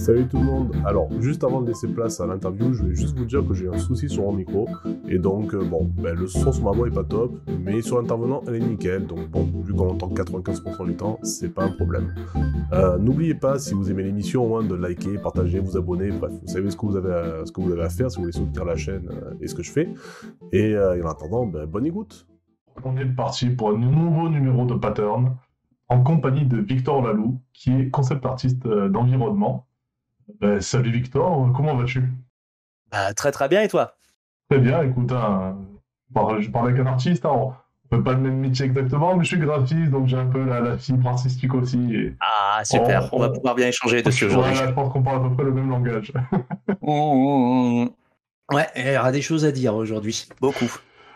Salut tout le monde. Alors, juste avant de laisser place à l'interview, je vais juste vous dire que j'ai un souci sur mon micro. Et donc, euh, bon, ben, le son sur ma voix est pas top, mais sur l'intervenant, elle est nickel. Donc, bon, vu qu'on entend 95% du temps, c'est pas un problème. Euh, N'oubliez pas, si vous aimez l'émission, au moins de liker, partager, vous abonner. Bref, vous savez ce que vous avez à, ce que vous avez à faire si vous voulez soutenir la chaîne euh, et ce que je fais. Et, en attendant, ben, bonne écoute. On est parti pour un nouveau numéro de Pattern en compagnie de Victor Lalou, qui est concept artiste d'environnement. Ben, salut Victor, comment vas-tu? Bah, Très très bien et toi? Très bien, écoute, hein, je parle avec un artiste, hein, on fait pas le même métier exactement, mais je suis graphiste, donc j'ai un peu la, fibre artistique aussi. Ah super, on, va pouvoir bien échanger dessus aujourd'hui. je pense qu'on parle à peu près le même langage. Mmh, mmh, mmh. Ouais, il y aura des choses à dire aujourd'hui, beaucoup.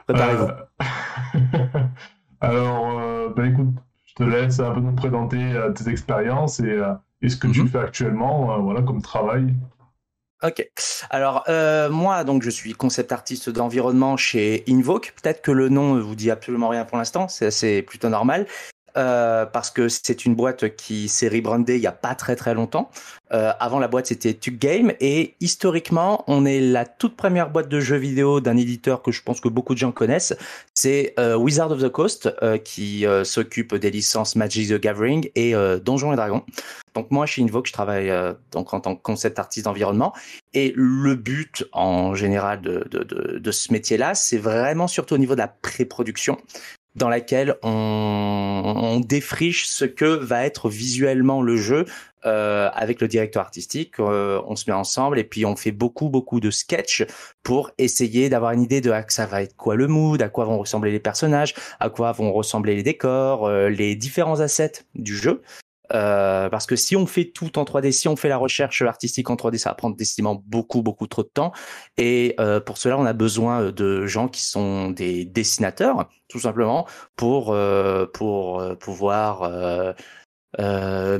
Préparez-vous. Euh, alors, euh, bah, écoute, je te laisse un peu nous présenter euh, tes expériences et, ce que tu mhm. fais actuellement, voilà, comme travail. Ok. Alors moi, donc je suis concept artiste d'environnement chez Invoke. Peut-être que le nom vous dit absolument rien pour l'instant, c'est plutôt normal. Euh, parce que c'est une boîte qui s'est rebrandée il y a pas très très longtemps. Euh, avant la boîte c'était Tug Game et historiquement on est la toute première boîte de jeux vidéo d'un éditeur que je pense que beaucoup de gens connaissent. C'est euh, Wizard of the Coast euh, qui s'occupe des licences Magic the Gathering et Donjons et Dragons. Donc moi chez Invoke je travaille donc en tant que concept artiste d'environnement et le but en général de, ce métier-là c'est vraiment surtout au niveau de la pré-production dans laquelle on, on, défriche ce que va être visuellement le jeu euh, avec le directeur artistique. Euh, on se met ensemble et puis on fait beaucoup beaucoup de sketchs pour essayer d'avoir une idée de à ça va être quoi le mood, à quoi vont ressembler les personnages, à quoi vont ressembler les décors, euh, les différents assets du jeu. Euh, parce que si on fait tout en 3D, si on fait la recherche artistique en 3D, ça va prendre décidément beaucoup, beaucoup trop de temps. Et euh, pour cela, on a besoin de gens qui sont des dessinateurs, tout simplement, pour, euh, pour euh, pouvoir euh,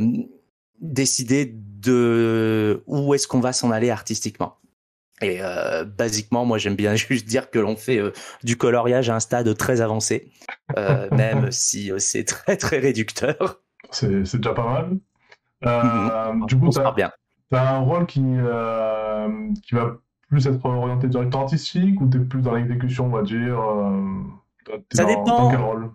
décider de où est-ce qu'on va s'en aller artistiquement. Et euh, basiquement, moi j'aime bien juste dire que l'on fait du coloriage à un stade très avancé, euh, même si c'est très très réducteur c'est déjà pas mal. Euh, du coup, tu as, un rôle qui, euh, qui va plus être orienté directeur artistique ou tu es plus dans l'exécution, on va dire euh, Ça dépend. quel rôle?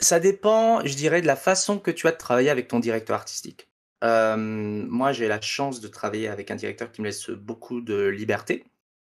Ça dépend, je dirais, de la façon que tu as de travailler avec ton directeur artistique. moi, j'ai la chance de travailler avec un directeur qui me laisse beaucoup de liberté.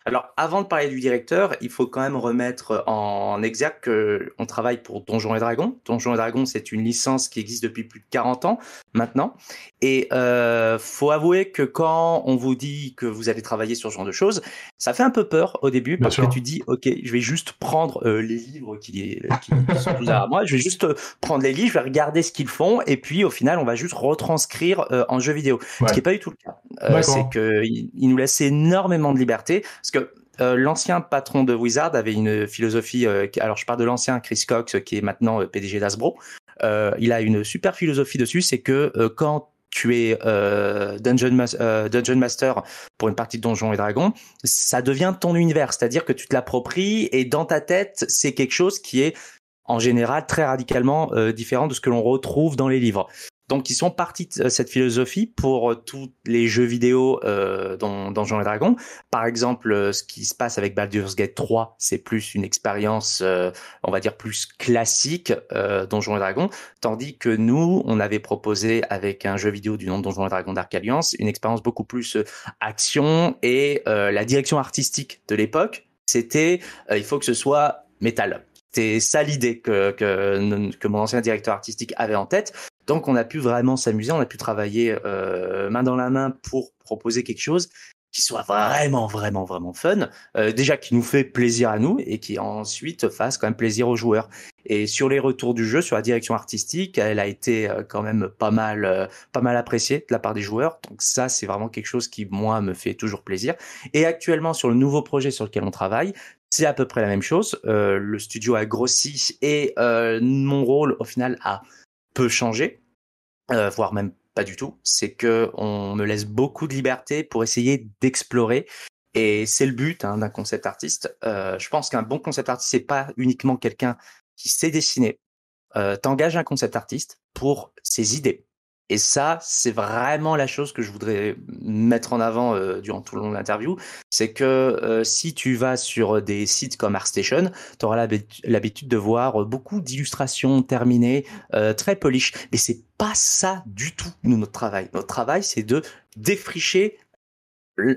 Alors, avant de parler du directeur, il faut quand même remettre en exergue qu'on travaille pour Donjons et Dragons. Donjons et Dragons, c'est une licence qui existe depuis plus de 40 ans maintenant. Et euh, faut avouer que quand on vous dit que vous allez travailler sur ce genre de choses, ça fait un peu peur au début parce que tu dis, ok, je vais juste prendre euh, les livres qui, qui sont à moi, je vais juste euh, prendre les livres, je vais regarder ce qu'ils font, et puis au final, on va juste retranscrire euh, en jeu vidéo. Ce qui n'est pas du tout le cas. c'est qu'il il nous laisse énormément de liberté que euh, l'ancien patron de Wizard avait une philosophie. Euh, alors, je parle de l'ancien Chris Cox, qui est maintenant euh, PDG d'Asbro. Il a une super philosophie dessus, c'est que quand tu es Dungeon, Dungeon, Master pour une partie de Donjons et Dragons, ça devient ton univers, c'est-à-dire que tu te l'appropries et dans ta tête, c'est quelque chose qui est en général très radicalement différent de ce que l'on retrouve dans les livres. Donc, ils sont partis de cette philosophie pour euh, tous les jeux vidéo euh, dans Donjons et Dragons. Par exemple, euh, ce qui se passe avec Baldur's Gate 3, c'est plus une expérience, euh, on va dire, plus classique euh, Donjons et Dragons, tandis que nous, on avait proposé avec un jeu vidéo du nom de Donjons et Dragons Dark Alliance une expérience beaucoup plus action et la direction artistique de l'époque, c'était il faut que ce soit métal. C'est ça l'idée que, que, que, mon ancien directeur artistique avait en tête. Donc on a pu vraiment s'amuser, on a pu travailler euh, main dans la main pour proposer quelque chose qui soit vraiment, vraiment, vraiment fun. Euh, déjà qui nous fait plaisir à nous et qui ensuite fasse quand même plaisir aux joueurs. Et sur les retours du jeu, sur la direction artistique, elle a été euh, quand même pas mal, euh, pas mal appréciée de la part des joueurs. Donc ça, c'est vraiment quelque chose qui moi me fait toujours plaisir. Et actuellement sur le nouveau projet sur lequel on travaille, c'est à peu près la même chose. Euh, le studio a grossi et euh, mon rôle au final a peu changé, euh, voire même pas du tout. C'est que on me laisse beaucoup de liberté pour essayer d'explorer. Et c'est le but hein, d'un concept artiste. Euh, je pense qu'un bon concept artiste, c'est pas uniquement quelqu'un qui sait dessiner. Euh, T'engages un concept artiste pour ses idées. Et ça, c'est vraiment la chose que je voudrais mettre en avant euh, durant tout le long de l'interview. C'est que euh, si tu vas sur des sites comme ArtStation, tu auras l'habitude de voir beaucoup d'illustrations terminées, euh, très polish. Mais c'est pas ça du tout, nous, notre travail. Notre travail, c'est de défricher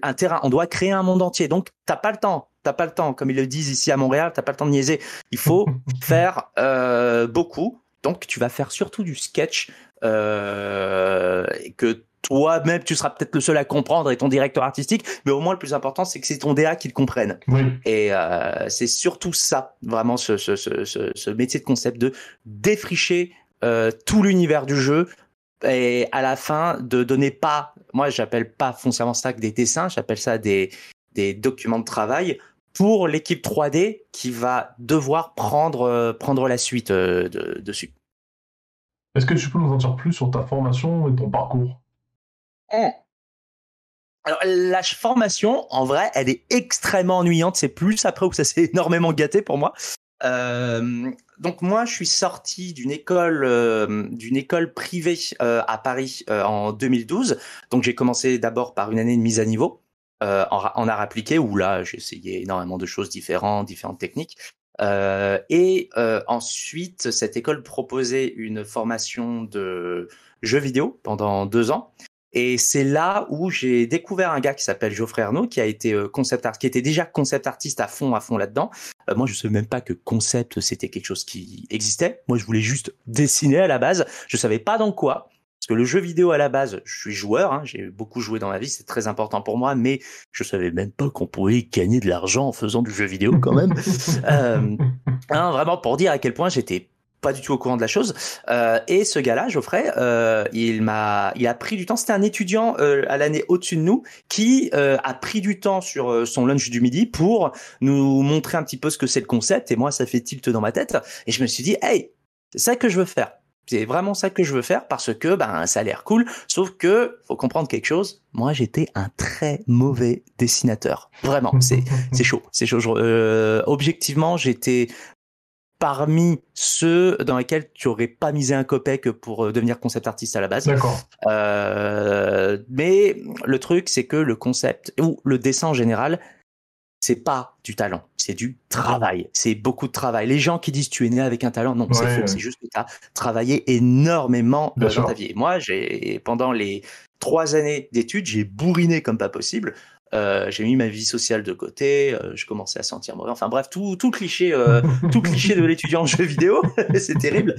un terrain. On doit créer un monde entier. Donc, t'as pas le temps. T'as pas le temps. Comme ils le disent ici à Montréal, t'as pas le temps de niaiser. Il faut faire beaucoup. Donc, tu vas faire surtout du sketch euh, que toi-même, tu seras peut-être le seul à comprendre et ton directeur artistique, mais au moins le plus important, c'est que c'est ton DA qui le comprenne. Et euh, c'est surtout ça, vraiment, ce, ce, ce, ce, métier de concept de défricher euh, tout l'univers du jeu et à la fin de donner pas, moi j'appelle pas foncièrement ça que des dessins, j'appelle ça des, des documents de travail pour l'équipe 3D qui va devoir prendre, euh, prendre la suite de, dessus. Est-ce que tu peux nous en dire plus sur ta formation et ton parcours? Eh. La formation, en vrai, elle est extrêmement ennuyante. C'est plus après où ça s'est énormément gâté pour moi. Euh, donc moi, je suis sorti d'une école, euh, privée euh, à Paris en 2012. Donc j'ai commencé d'abord par une année de mise à niveau en, en, art appliqué, où là j'ai essayé énormément de choses différentes, différentes techniques. Euh, et euh, ensuite, cette école proposait une formation de jeux vidéo pendant deux ans. Et c'est là où j'ai découvert un gars qui s'appelle Geoffrey Arnaud, qui a été euh, concept art, qui était déjà concept artiste à fond, à fond là-dedans. moi, je savais même pas que concept c'était quelque chose qui existait. Moi, je voulais juste dessiner à la base. Je savais pas dans quoi. Parce que le jeu vidéo à la base, je suis joueur, hein, j'ai beaucoup joué dans ma vie, c'est très important pour moi, mais je savais même pas qu'on pouvait gagner de l'argent en faisant du jeu vidéo quand même. euh, hein, vraiment pour dire à quel point j'étais pas du tout au courant de la chose. Euh, et ce gars-là, Geoffrey, euh, il m'a, il a pris du temps. C'était un étudiant euh, à l'année au-dessus de nous qui euh, a pris du temps sur euh, son lunch du midi pour nous montrer un petit peu ce que c'est le concept. Et moi, ça fait tilt dans ma tête. Et je me suis dit, hey, c'est ça que je veux faire. C'est vraiment ça que je veux faire parce que ben ça a l'air cool. Sauf que faut comprendre quelque chose. Moi, j'étais un très mauvais dessinateur. Vraiment, c'est c'est chaud, c'est chaud. Euh, objectivement, j'étais parmi ceux dans lesquels tu aurais pas misé un copec pour euh, devenir concept artiste à la base. D'accord. Euh, mais le truc, c'est que le concept ou le dessin en général, c'est pas du talent, c'est du travail. C'est beaucoup de travail. Les gens qui disent tu es né avec un talent, non, c'est faux. C'est juste que tu as travaillé énormément dans ta vie. moi, j'ai pendant les trois années d'études, j'ai bourriné comme pas possible. Euh, j'ai mis ma vie sociale de côté, euh, je commençais à sentir mauvais. Enfin bref, tout, tout cliché, euh, tout cliché de l'étudiant en jeu vidéo, c'est terrible.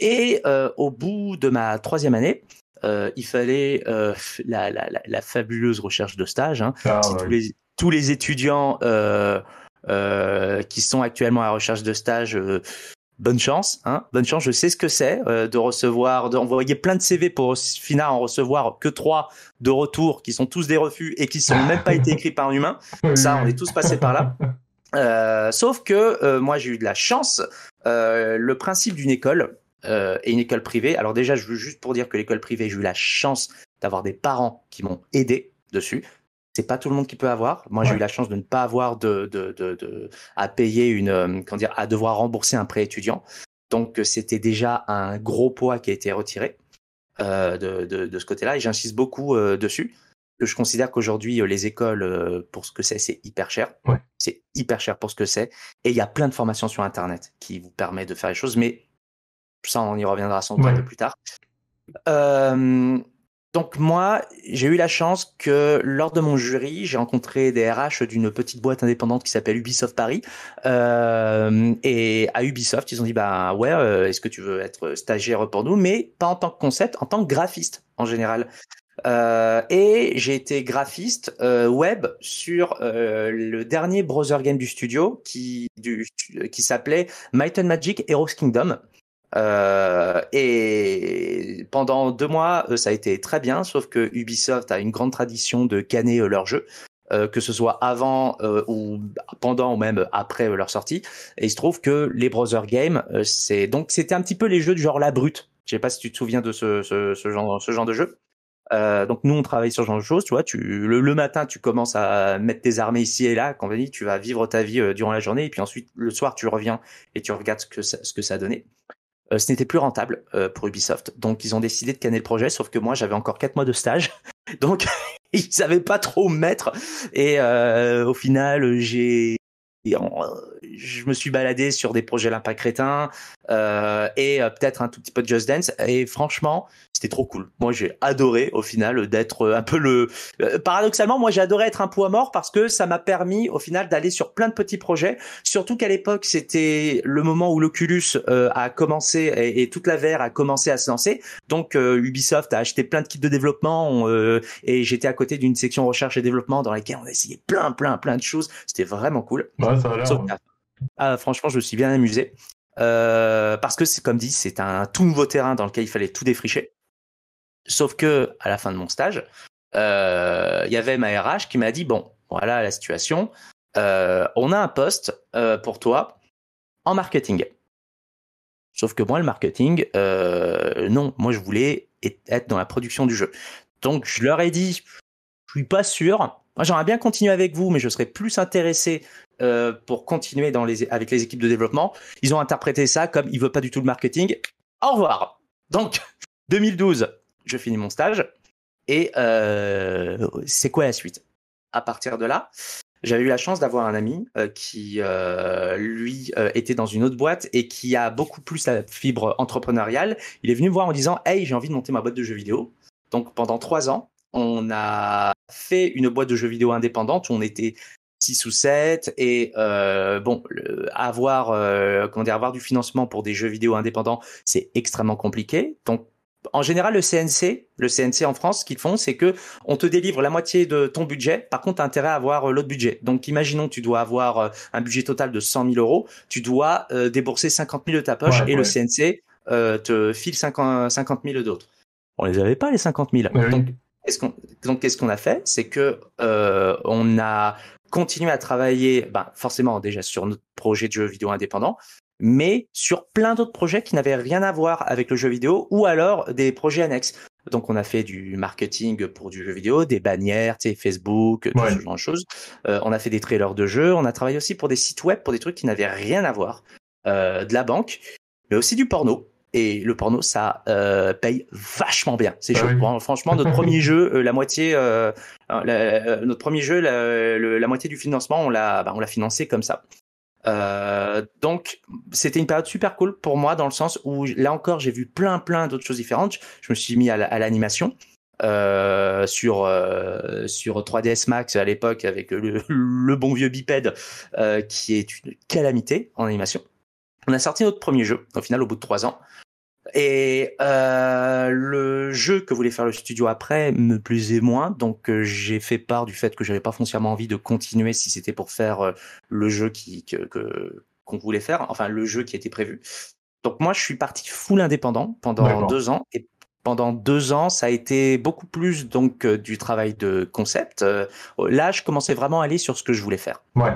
et au bout de ma troisième année, il fallait la, la, la, fabuleuse recherche de stage. Hein. Ah, tous les tous les étudiants euh, euh, qui sont actuellement à la recherche de stage, euh, bonne chance, hein, bonne chance. Je sais ce que c'est de recevoir, d'envoyer plein de CV pour au final en recevoir que trois de retour, qui sont tous des refus et qui sont même pas été écrits par un humain. Ça, on est tous passés par là. sauf que moi j'ai eu de la chance. le principe d'une école et une école privée. Alors déjà, je veux juste pour dire que l'école privée, j'ai eu la chance d'avoir des parents qui m'ont aidé dessus c'est pas tout le monde qui peut avoir. Moi, j'ai eu la chance de ne pas avoir de, de, de, de à payer une, euh, comment dire, à devoir rembourser un prêt étudiant. Donc, euh, c'était déjà un gros poids qui a été retiré euh, de, ce côté-là. Et j'insiste beaucoup euh, dessus. Que je considère qu'aujourd'hui, les écoles, pour ce que c'est, c'est hyper cher. C'est hyper cher pour ce que c'est. Et il y a plein de formations sur Internet qui vous permettent de faire les choses. Mais ça, on y reviendra sans doute un peu plus tard. Euh, donc moi, j'ai eu la chance que lors de mon jury, j'ai rencontré des RH d'une petite boîte indépendante qui s'appelle Ubisoft Paris. Euh, et à Ubisoft, ils ont dit bah ouais, euh, est-ce que tu veux être stagiaire pour nous, mais pas en tant que concept, en tant que graphiste en général. Euh, et j'ai été graphiste web sur le dernier browser game du studio qui, du, qui s'appelait Might and Magic Heroes Kingdom. Euh, et pendant deux mois, euh, ça a été très bien, sauf que Ubisoft a une grande tradition de canner euh, leurs jeux. Euh, que ce soit avant ou pendant ou même après leur sortie. Et il se trouve que les browser games, c'est donc c'était un petit peu les jeux du genre la brute. Je sais pas si tu te souviens de ce, ce, ce genre ce genre de jeu. Donc nous on travaille sur ce genre de choses, tu vois. Tu le, le, matin tu commences à mettre tes armées ici et là, compagnie, tu vas vivre ta vie durant la journée et puis ensuite le soir tu reviens et tu regardes ce que ça, ce que ça a donné. Ce n'était plus rentable pour Ubisoft. Donc ils ont décidé de canner le projet, sauf que moi j'avais encore quatre mois de stage. Donc ils savaient pas trop me mettre. Et au final, j'ai je me suis baladé sur des projets L'impact crétin euh, et euh, peut-être un tout petit peu de Just Dance. Et franchement, c'était trop cool. Moi, j'ai adoré au final d'être un peu le. Euh, paradoxalement, moi, j'ai adoré être un poids mort parce que ça m'a permis au final d'aller sur plein de petits projets. Surtout qu'à l'époque, c'était le moment où l'Oculus a commencé et, toute la VR a commencé à se lancer. Donc, Ubisoft a acheté plein de kits de développement et j'étais à côté d'une section recherche et développement dans laquelle on a essayé plein, plein, plein de choses. C'était vraiment cool. Ouais, ça a. Ah, franchement, je me suis bien amusé. Euh, parce que c'est comme dit, c'est un tout nouveau terrain dans lequel il fallait tout défricher. Sauf que à la fin de mon stage, euh, il y avait ma RH qui m'a dit bon, voilà la situation. Euh, on a un poste pour toi en marketing. Sauf que moi, le marketing, non, moi je voulais être dans la production du jeu. Donc je leur ai dit, je suis pas sûr. Moi, j'aimerais bien continuer avec vous, mais je serais plus intéressé euh, pour continuer avec les équipes de développement. Ils ont interprété ça comme il veut pas du tout le marketing. Au revoir. Donc 2012, je finis mon stage et euh, c'est quoi la suite? À partir de là, j'avais eu la chance d'avoir un ami euh, qui, lui, était dans une autre boîte et qui a beaucoup plus la fibre entrepreneuriale. Il est venu me voir en disant Hey, j'ai envie de monter ma boîte de jeux vidéo. Donc pendant trois ans, on a fait une boîte de jeux vidéo indépendante où on était 6 ou 7 et euh, bon avoir euh, comment dire avoir du financement pour des jeux vidéo indépendants c'est extrêmement compliqué donc en général, le CNC, le CNC en France, ce qu'ils font, c'est que on te délivre la moitié de ton budget. Par contre, tu as intérêt à avoir euh, l'autre budget. Donc, imaginons, tu dois avoir un budget total de 100 000 euros. Tu dois débourser 50 000 de ta poche et le CNC te file 50, 000 d'autres. On les avait pas les 50 000. Donc, donc, qu'est-ce qu'on a fait? C'est que on a continuer à travailler, ben, forcément déjà sur notre projet de jeu vidéo indépendant, mais sur plein d'autres projets qui n'avaient rien à voir avec le jeu vidéo ou alors des projets annexes. Donc on a fait du marketing pour du jeu vidéo, des bannières, tu sais, Facebook, tout ce genre de choses. Euh, on a fait des trailers de jeux, on a travaillé aussi pour des sites web, pour des trucs qui n'avaient rien à voir, euh, de la banque, mais aussi du porno. Et le porno, ça euh, paye vachement bien. C'est chaud. Franchement, notre premier jeu, euh, la moitié, euh, notre premier jeu, la, moitié du financement, on l'a, bah, on l'a financé comme ça. donc, c'était une période super cool pour moi dans le sens où là encore, j'ai vu plein, plein d'autres choses différentes. Je me suis mis à, l'animation. sur sur 3ds Max à l'époque avec le, le, bon vieux bipède qui est une calamité en animation. On a sorti notre premier jeu au final au bout de trois ans. Et euh, le jeu que voulait faire le studio après me plaisait moins, donc euh, j'ai fait part du fait que j'avais pas foncièrement envie de continuer si c'était pour faire euh, le jeu qui que qu'on voulait faire, enfin le jeu qui était prévu. Donc moi je suis parti full indépendant pendant deux ans. Et pendant deux ans ça a été beaucoup plus donc du travail de concept. là je commençais vraiment à aller sur ce que je voulais faire. Ouais.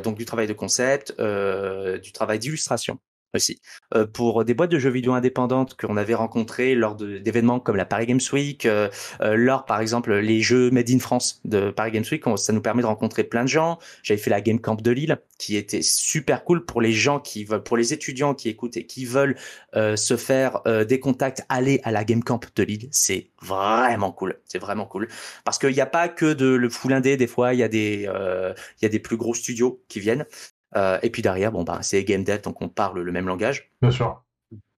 donc du travail de concept, du travail d'illustration aussi. Euh, pour des boîtes de jeux vidéo indépendantes qu'on avait rencontrées lors d'événements comme la Paris Games Week, euh, euh, lors par exemple les jeux Made in France de Paris Games Week, ça nous permet de rencontrer plein de gens. J'avais fait la Game Camp de Lille qui était super cool pour les gens qui veulent, pour les étudiants qui écoutent et qui veulent se faire des contacts, aller à la Game Camp de Lille, c'est vraiment cool, c'est vraiment cool. Parce qu'il n'y a pas que de le full indé, des fois il y a des il y a des plus gros studios qui viennent euh, et puis derrière, bon, bah, c'est game dev, donc on parle le même langage. Bien sûr.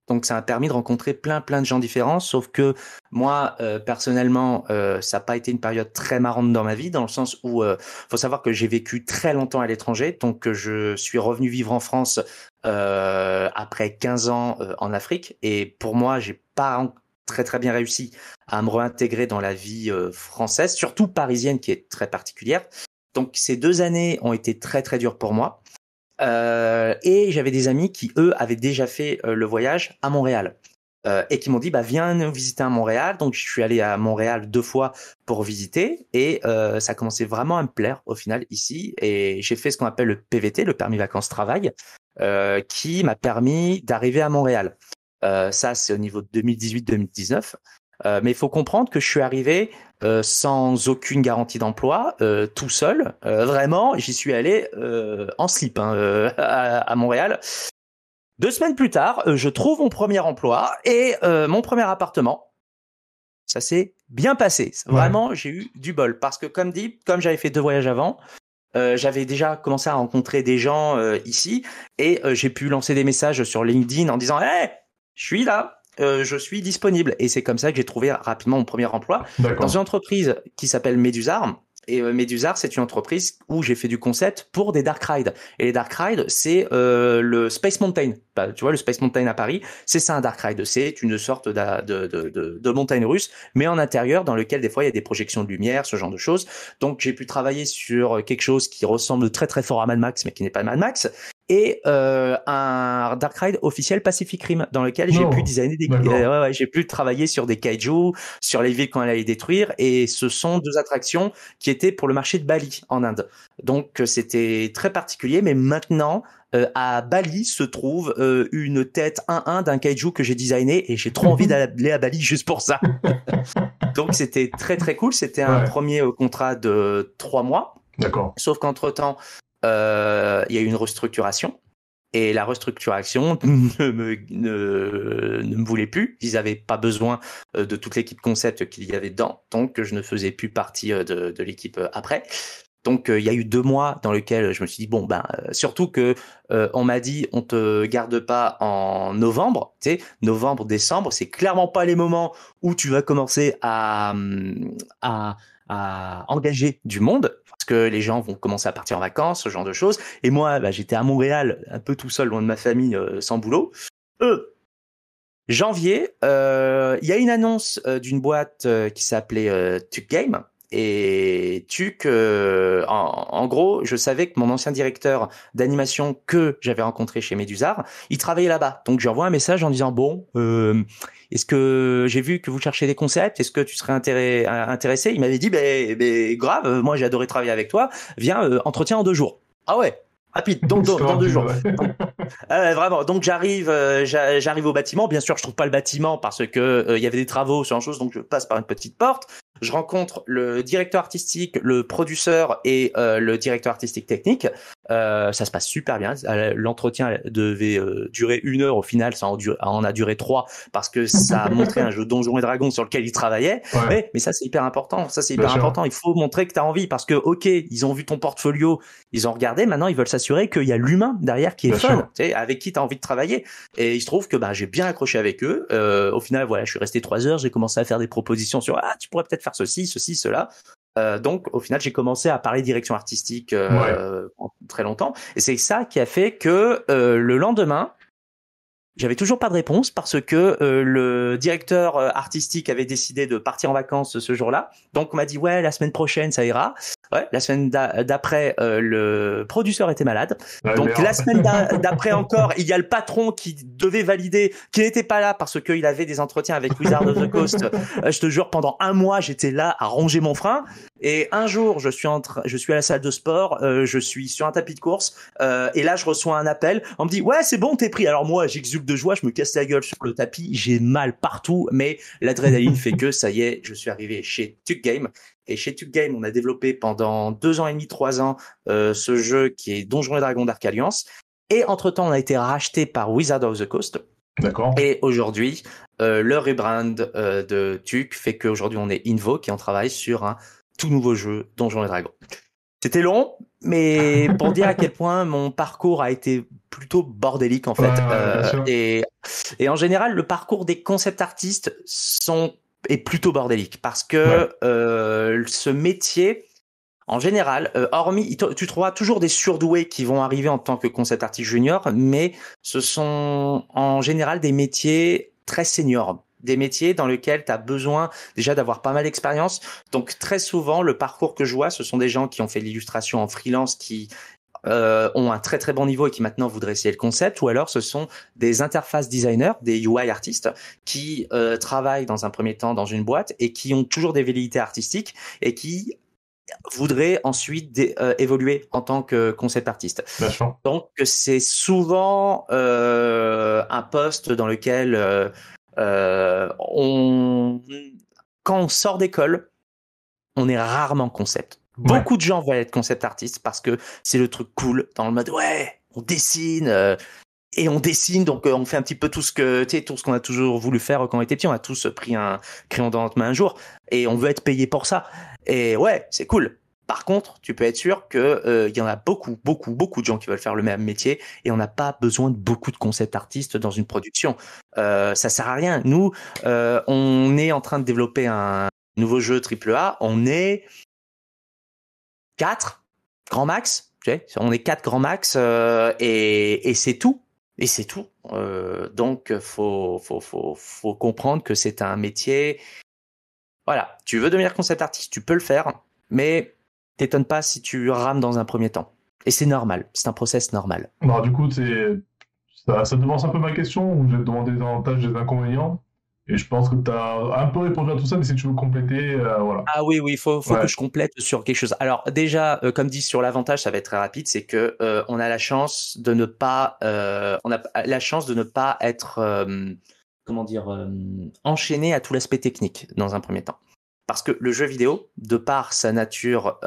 Donc ça a permis de rencontrer plein plein de gens différents, sauf que moi euh, personnellement, euh, ça n'a pas été une période très marrante dans ma vie, dans le sens où euh, faut savoir que j'ai vécu très longtemps à l'étranger, donc je suis revenu vivre en France euh, après 15 ans en Afrique, et pour moi, j'ai pas très très bien réussi à me réintégrer dans la vie française, surtout parisienne qui est très particulière. Donc ces deux années ont été très très dures pour moi. Euh, et j'avais des amis qui, eux, avaient déjà fait euh, le voyage à Montréal. Euh, et qui m'ont dit bah viens nous visiter à Montréal. Donc je suis allé à Montréal deux fois pour visiter. Et ça a commencé vraiment à me plaire au final ici. Et j'ai fait ce qu'on appelle le PVT le permis vacances travail qui m'a permis d'arriver à Montréal. Ça c'est au niveau de 2018-2019 euh, mais il faut comprendre que je suis arrivé euh, sans aucune garantie d'emploi, euh, tout seul. vraiment, j'y suis allé en slip hein, à, à, Montréal. Deux semaines plus tard, je trouve mon premier emploi et mon premier appartement. Ça s'est bien passé. Vraiment, j'ai eu du bol parce que comme dit, comme j'avais fait deux voyages avant, euh, j'avais déjà commencé à rencontrer des gens euh, ici et euh, j'ai pu lancer des messages sur LinkedIn en disant Hey, je suis là, je suis disponible. Et c'est comme ça que j'ai trouvé rapidement mon premier emploi dans une entreprise qui s'appelle Medusar. Et euh, Medusar, c'est une entreprise où j'ai fait du concept pour des dark rides. Et les dark rides, c'est euh, le Space Mountain. Bah, tu vois, le Space Mountain à Paris, c'est ça un dark ride. C'est une sorte de, de, de, de, montagne russe, mais en intérieur, dans lequel des fois il y a des projections de lumière, ce genre de choses. Donc j'ai pu travailler sur quelque chose qui ressemble très très fort à Mad Max, mais qui n'est pas Mad Max et euh, un Dark Ride officiel Pacific Rim dans lequel j'ai pu designer des euh, ouais, j'ai pu travailler sur des kaiju, sur les villes qu'on allait détruire et ce sont deux attractions qui étaient pour le marché de Bali en Inde. Donc euh, c'était très particulier mais maintenant euh, à Bali se trouve euh, une tête 1-1 d'un kaiju que j'ai designé et j'ai trop envie d'aller à Bali juste pour ça. Donc c'était très très cool, c'était un premier contrat de trois mois. D'accord. Sauf qu'entre temps, euh, il y a eu une restructuration. Et la restructuration ne me, voulait plus. Ils n'avaient pas besoin euh, de toute l'équipe concept qu'il y avait dedans. Donc, je ne faisais plus partie euh, de, l'équipe après. Donc il y a eu deux mois dans lesquels je me suis dit bon ben surtout que on m'a dit on te garde pas en novembre, tu sais novembre décembre c'est clairement pas les moments où tu vas commencer à, à engager du monde que les gens vont commencer à partir en vacances, ce genre de choses. Et moi, bah, j'étais à Montréal, un peu tout seul, loin de ma famille, euh, sans boulot. Eux, janvier, euh, il y a une annonce euh, d'une boîte qui s'appelait Tuck Game. Et Tuc, en, en, gros, je savais que mon ancien directeur d'animation que j'avais rencontré chez Médusar, il travaillait là-bas. Donc, je envoie un message en disant bon, est-ce que j'ai vu que vous cherchez des concepts? Est-ce que tu serais intéressé Il m'avait dit, ben, ben, grave, euh, moi j'ai adoré travailler avec toi. Viens, euh, entretien en deux jours. Ah ouais, rapide, donc dans, deux jours. euh, vraiment. Donc j'arrive, euh, j'arrive au bâtiment. Bien sûr, je trouve pas le bâtiment parce que il y avait des travaux sur un chose, donc je passe par une petite porte je rencontre le directeur artistique, le producteur et euh, le directeur artistique technique. Euh, ça se passe super bien. Euh, l'entretien devait durer une heure. Au final, ça en, a duré trois parce que ça a montré un jeu Donjons et Dragons sur lequel il travaillait. Mais, mais, ça, c'est hyper important. Ça, c'est hyper important. Il faut montrer que tu as envie parce que, ok, ils ont vu ton portfolio, ils ont regardé. Maintenant, ils veulent s'assurer qu'il y a l'humain derrière qui est fun, tu sais, avec qui tu as envie de travailler. Et il se trouve que bah, j'ai bien accroché avec eux. au final, voilà, je suis resté trois heures. J'ai commencé à faire des propositions sur ah, tu pourrais peut-être faire ceci, ceci, cela. Euh, donc au final j'ai commencé à parler direction artistique euh, très longtemps. Et c'est ça qui a fait que euh, le lendemain j'avais toujours pas de réponse parce que le directeur artistique avait décidé de partir en vacances ce jour-là. Donc on m'a dit ouais la semaine prochaine ça ira Ouais, la semaine d'après, euh, le producteur était malade. Donc la semaine d'après encore, il y a le patron qui devait valider, qui n'était pas là parce qu'il avait des entretiens avec Wizard of the Coast. Euh, je te jure, pendant un mois, j'étais là à ronger mon frein. Et un jour, je suis en je suis à la salle de sport, euh, je suis sur un tapis de course, et là, je reçois un appel. On me dit ouais, c'est bon, t'es pris. Alors moi, j'exulte de joie, je me casse la gueule sur le tapis, j'ai mal partout, mais l'adrénaline fait que ça y est, je suis arrivé chez Tuck Game et chez Tuck Game, on a développé pendant deux ans et demi, trois ans, euh, ce jeu qui est Donjons et Dragons Dark Alliance. Et entre-temps, on a été racheté par Wizard of the Coast. D'accord. Et aujourd'hui, euh, le rebrand euh, de Tuck fait qu'aujourd'hui, on est Invoke et on travaille sur un tout nouveau jeu Donjons et Dragons. C'était long, mais pour dire à quel point mon parcours a été plutôt bordélique en fait. et, et en général, le parcours des concept artistes sont est plutôt bordélique parce que euh, ce métier, en général, euh, hormis, tu trouveras toujours des surdoués qui vont arriver en tant que concept artiste junior, mais ce sont en général des métiers très seniors des métiers dans lesquels tu as besoin déjà d'avoir pas mal d'expérience. Donc très souvent, le parcours que je vois, ce sont des gens qui ont fait l'illustration en freelance, qui euh, ont un très très bon niveau et qui maintenant voudraient essayer le concept, ou alors ce sont des interfaces designers, des UI artistes, qui euh, travaillent dans un premier temps dans une boîte et qui ont toujours des velléités artistiques et qui voudraient ensuite euh, évoluer en tant que concept artiste. Donc c'est souvent euh, un poste dans lequel euh, on, quand on sort d'école, on est rarement concept. Beaucoup de gens veulent être concept artistes parce que c'est le truc cool dans le mode ouais, on dessine. Euh, et on dessine, donc on fait un petit peu tout ce que, tu sais, tout ce qu'on a toujours voulu faire quand on était petit. On a tous pris un crayon dans notre main un jour et on veut être payé pour ça. Et ouais, c'est cool. Par contre, tu peux être sûr que euh, il y en a beaucoup, beaucoup, beaucoup de gens qui veulent faire le même métier et on n'a pas besoin de beaucoup de concept artistes dans une production. Euh, ça sert à rien. Nous, euh, on est en train de développer un nouveau jeu AAA. On est quatre grand max. On est quatre grand max euh, et, c'est tout. Et c'est tout. Euh, donc, faut, faut, faut, comprendre que c'est un métier. Voilà, tu veux devenir concept artiste, tu peux le faire, mais t'étonnes pas si tu rames dans un premier temps. Et c'est normal, c'est un process normal. Non, du coup, ça, ça devance un peu ma question, où des avantages et des inconvénients? Et je pense que tu as un peu répondu à tout ça, mais si tu veux compléter, euh, voilà. Ah oui, oui, il faut, faut que je complète sur quelque chose. Alors déjà, euh, comme dit sur l'avantage, ça va être très rapide, c'est que euh, on a la chance de ne pas, on a la chance de ne pas être, comment dire, enchaîné à tout l'aspect technique dans un premier temps. Parce que le jeu vidéo, de par sa nature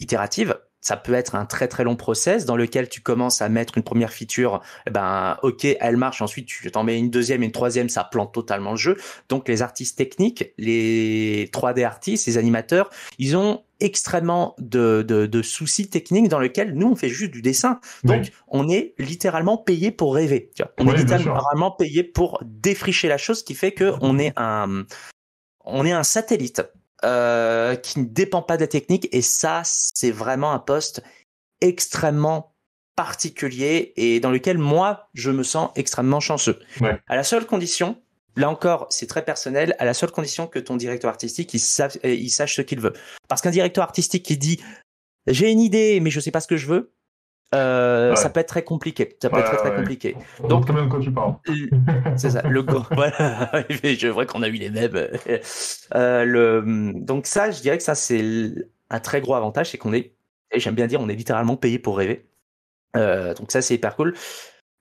itérative, ça peut être un très très long process dans lequel tu commences à mettre une première feature, eh ben ok, elle marche, ensuite tu t'en mets une deuxième et une troisième, ça plante totalement le jeu. Donc les artistes techniques, les 3D artistes, les animateurs, ils ont extrêmement de, de, soucis techniques dans lesquels nous on fait juste du dessin. Donc on est littéralement payé pour rêver. On est littéralement payé pour défricher la chose, ce qui fait que on est un on est un satellite euh, qui ne dépend pas de la technique. Et ça, c'est vraiment un poste extrêmement particulier et dans lequel moi, je me sens extrêmement chanceux. À la seule condition, là encore, c'est très personnel, à la seule condition que ton directeur artistique, il, il sache ce qu'il veut. Parce qu'un directeur artistique qui dit, j'ai une idée, mais je sais pas ce que je veux, euh, ça peut être très compliqué. Ça peut être très, très compliqué. Donc, quand même quand tu parles. C'est ça. Le voilà. je vois qu'on a eu les mêmes. Euh, le, donc ça, je dirais que ça c'est un très gros avantage, c'est qu'on est, et j'aime bien dire, on est littéralement payé pour rêver. Euh, donc ça c'est hyper cool.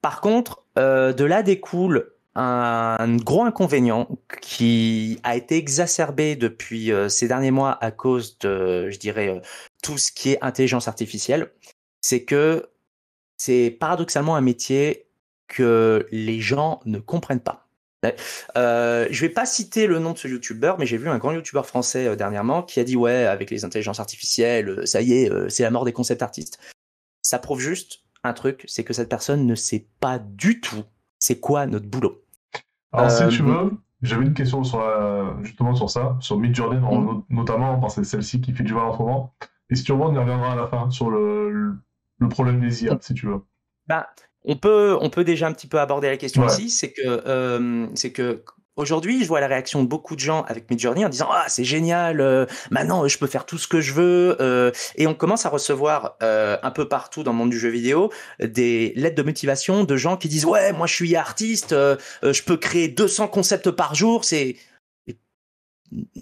Par contre, de là découle un gros inconvénient qui a été exacerbé depuis ces derniers mois à cause de, je dirais, tout ce qui est intelligence artificielle c'est que c'est paradoxalement un métier que les gens ne comprennent pas. Euh, je vais pas citer le nom de ce youtubeur, mais j'ai vu un grand youtubeur français euh, dernièrement qui a dit ouais, avec les intelligences artificielles, euh, ça y est, euh, c'est la mort des concept artistes. Ça prouve juste un truc, c'est que cette personne ne sait pas du tout c'est quoi notre boulot. Alors si tu veux, j'avais une question sur justement sur ça, sur Midjourney mmh. notamment, c'est celle-ci qui fait du mal en ce moment. Et si tu veux, on y reviendra à la fin sur le le problème des IA, si tu veux. Bah, on peut, on peut déjà un petit peu aborder la question aussi, c'est que, euh, c'est que Aujourd'hui, je vois la réaction de beaucoup de gens avec Midjourney en disant ah c'est génial, euh, maintenant je peux faire tout ce que je veux euh, et on commence à recevoir un peu partout dans le monde du jeu vidéo des lettres de motivation de gens qui disent ouais moi je suis artiste, je peux créer 200 concepts par jour, c'est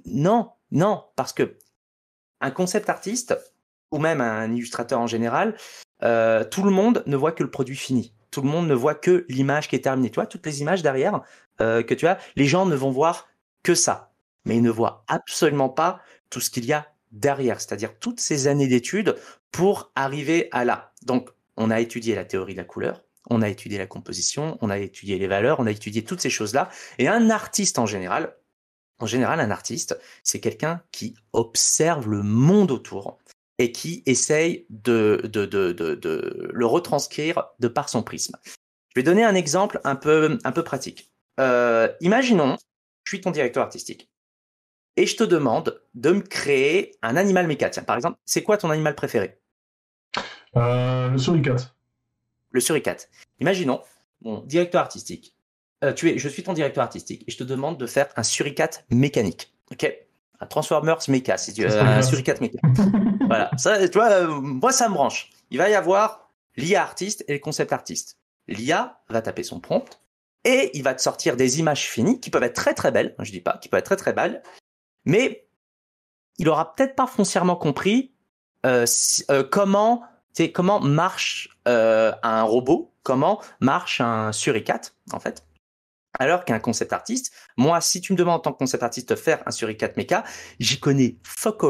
non non parce que un concept artiste ou même un illustrateur en général, euh, tout le monde ne voit que le produit fini. Tout le monde ne voit que l'image qui est terminée. Tu vois, toutes les images derrière euh, que tu as, les gens ne vont voir que ça. Mais ils ne voient absolument pas tout ce qu'il y a derrière, c'est-à-dire toutes ces années d'études pour arriver à là. Donc, on a étudié la théorie de la couleur, on a étudié la composition, on a étudié les valeurs, on a étudié toutes ces choses-là. Et un artiste en général, en général, un artiste, c'est quelqu'un qui observe le monde autour et qui essaye de, de, de, de, le retranscrire de par son prisme. Je vais donner un exemple un peu, un peu pratique. Euh, imaginons, je suis ton directeur artistique et je te demande de me créer un animal méca. Tiens, par exemple, c'est quoi ton animal préféré? Euh, Le suricate. Le suricate. Imaginons, mon directeur artistique, euh, tu es, je suis ton directeur artistique et je te demande de faire un suricate mécanique. Ok? Un Transformers Mecha, si tu veux, un Suricate Mecha. voilà, ça, tu vois, euh, moi ça me branche. Il va y avoir l'IA artiste et le concept artiste. L'IA va taper son prompt et il va te sortir des images finies qui peuvent être très très belles, je dis pas, qui peuvent être très très belles, mais il aura peut-être pas foncièrement compris euh, euh, comment, comment marche un robot, comment marche un suricate en fait. Alors qu'un concept artiste, moi, si tu me demandes en tant que concept artiste de faire un suricate mecha, j'y connais fuck